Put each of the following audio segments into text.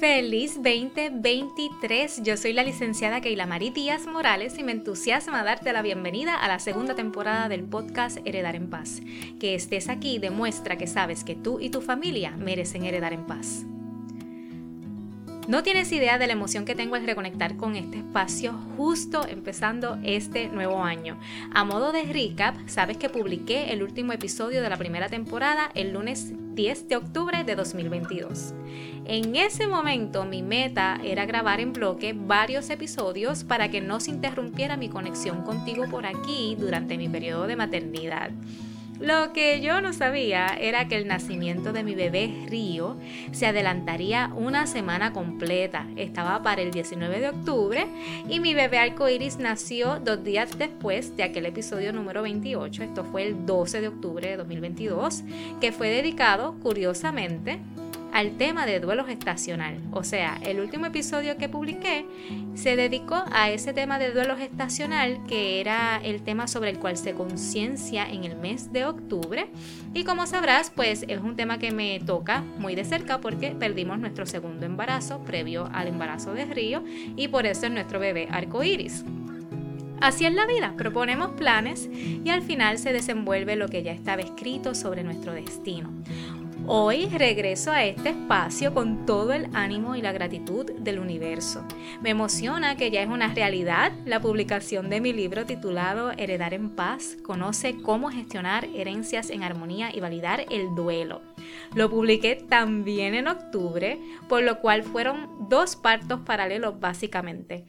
Feliz 2023. Yo soy la licenciada Keila Marí Díaz Morales y me entusiasma darte la bienvenida a la segunda temporada del podcast Heredar en Paz. Que estés aquí demuestra que sabes que tú y tu familia merecen heredar en paz. No tienes idea de la emoción que tengo al reconectar con este espacio justo empezando este nuevo año. A modo de recap, sabes que publiqué el último episodio de la primera temporada el lunes 10 de octubre de 2022. En ese momento mi meta era grabar en bloque varios episodios para que no se interrumpiera mi conexión contigo por aquí durante mi periodo de maternidad. Lo que yo no sabía era que el nacimiento de mi bebé Río se adelantaría una semana completa. Estaba para el 19 de octubre y mi bebé arcoiris nació dos días después de aquel episodio número 28. Esto fue el 12 de octubre de 2022, que fue dedicado, curiosamente, al tema de duelo gestacional. O sea, el último episodio que publiqué se dedicó a ese tema de duelo gestacional, que era el tema sobre el cual se conciencia en el mes de octubre. Y como sabrás, pues es un tema que me toca muy de cerca porque perdimos nuestro segundo embarazo previo al embarazo de Río y por eso es nuestro bebé arcoíris. Así es la vida, proponemos planes y al final se desenvuelve lo que ya estaba escrito sobre nuestro destino. Hoy regreso a este espacio con todo el ánimo y la gratitud del universo. Me emociona que ya es una realidad la publicación de mi libro titulado Heredar en paz. Conoce cómo gestionar herencias en armonía y validar el duelo. Lo publiqué también en octubre, por lo cual fueron dos partos paralelos básicamente.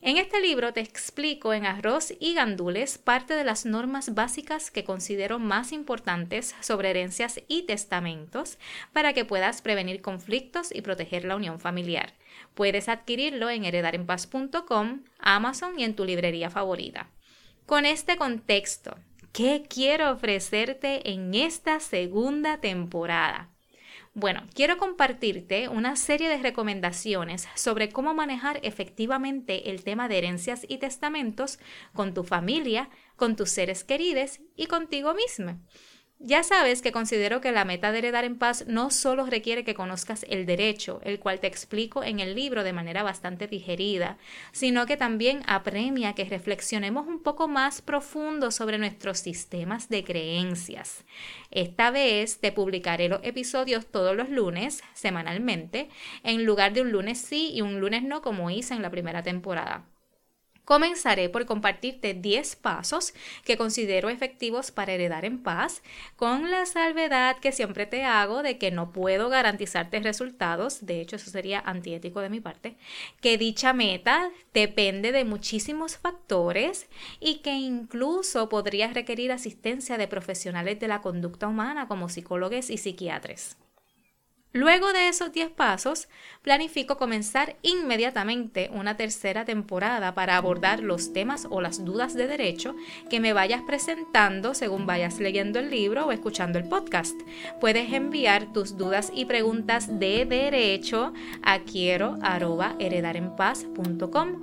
En este libro te explico en arroz y gandules parte de las normas básicas que considero más importantes sobre herencias y testamentos para que puedas prevenir conflictos y proteger la unión familiar. Puedes adquirirlo en heredarenpaz.com, Amazon y en tu librería favorita. Con este contexto, ¿qué quiero ofrecerte en esta segunda temporada? Bueno, quiero compartirte una serie de recomendaciones sobre cómo manejar efectivamente el tema de herencias y testamentos con tu familia, con tus seres queridos y contigo mismo. Ya sabes que considero que la meta de heredar en paz no solo requiere que conozcas el derecho, el cual te explico en el libro de manera bastante digerida, sino que también apremia que reflexionemos un poco más profundo sobre nuestros sistemas de creencias. Esta vez te publicaré los episodios todos los lunes, semanalmente, en lugar de un lunes sí y un lunes no como hice en la primera temporada. Comenzaré por compartirte 10 pasos que considero efectivos para heredar en paz, con la salvedad que siempre te hago de que no puedo garantizarte resultados, de hecho eso sería antiético de mi parte, que dicha meta depende de muchísimos factores y que incluso podría requerir asistencia de profesionales de la conducta humana como psicólogos y psiquiatras. Luego de esos 10 pasos, planifico comenzar inmediatamente una tercera temporada para abordar los temas o las dudas de derecho que me vayas presentando según vayas leyendo el libro o escuchando el podcast. Puedes enviar tus dudas y preguntas de derecho a quiero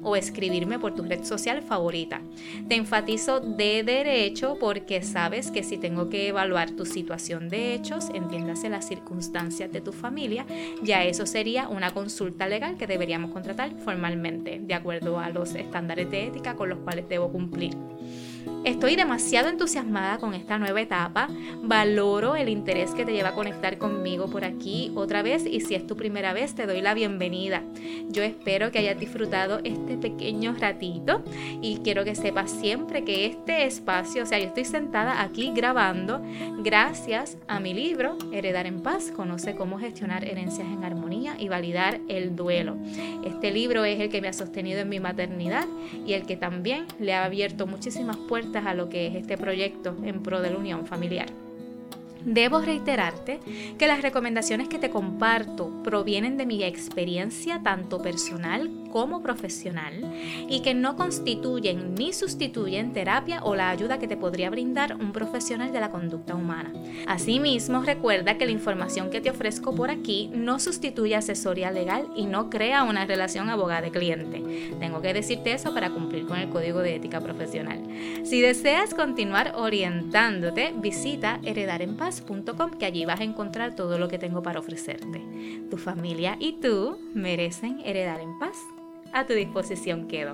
o escribirme por tu red social favorita. Te enfatizo de derecho porque sabes que si tengo que evaluar tu situación de hechos, entiéndase las circunstancias de tu familia, ya eso sería una consulta legal que deberíamos contratar formalmente, de acuerdo a los estándares de ética con los cuales debo cumplir. Estoy demasiado entusiasmada con esta nueva etapa, valoro el interés que te lleva a conectar conmigo por aquí otra vez y si es tu primera vez te doy la bienvenida. Yo espero que hayas disfrutado este pequeño ratito y quiero que sepas siempre que este espacio, o sea, yo estoy sentada aquí grabando gracias a mi libro Heredar en paz, conoce cómo gestionar herencias en armonía y validar el duelo. Este libro es el que me ha sostenido en mi maternidad y el que también le ha abierto muchísimas puertas a lo que es este proyecto en pro de la unión familiar. Debo reiterarte que las recomendaciones que te comparto provienen de mi experiencia tanto personal como profesional y que no constituyen ni sustituyen terapia o la ayuda que te podría brindar un profesional de la conducta humana. Asimismo, recuerda que la información que te ofrezco por aquí no sustituye asesoría legal y no crea una relación abogado-cliente. Tengo que decirte eso para cumplir con el código de ética profesional. Si deseas continuar orientándote, visita heredarenpaz.com que allí vas a encontrar todo lo que tengo para ofrecerte. Tu familia y tú merecen heredar en paz. A tu disposición quedo.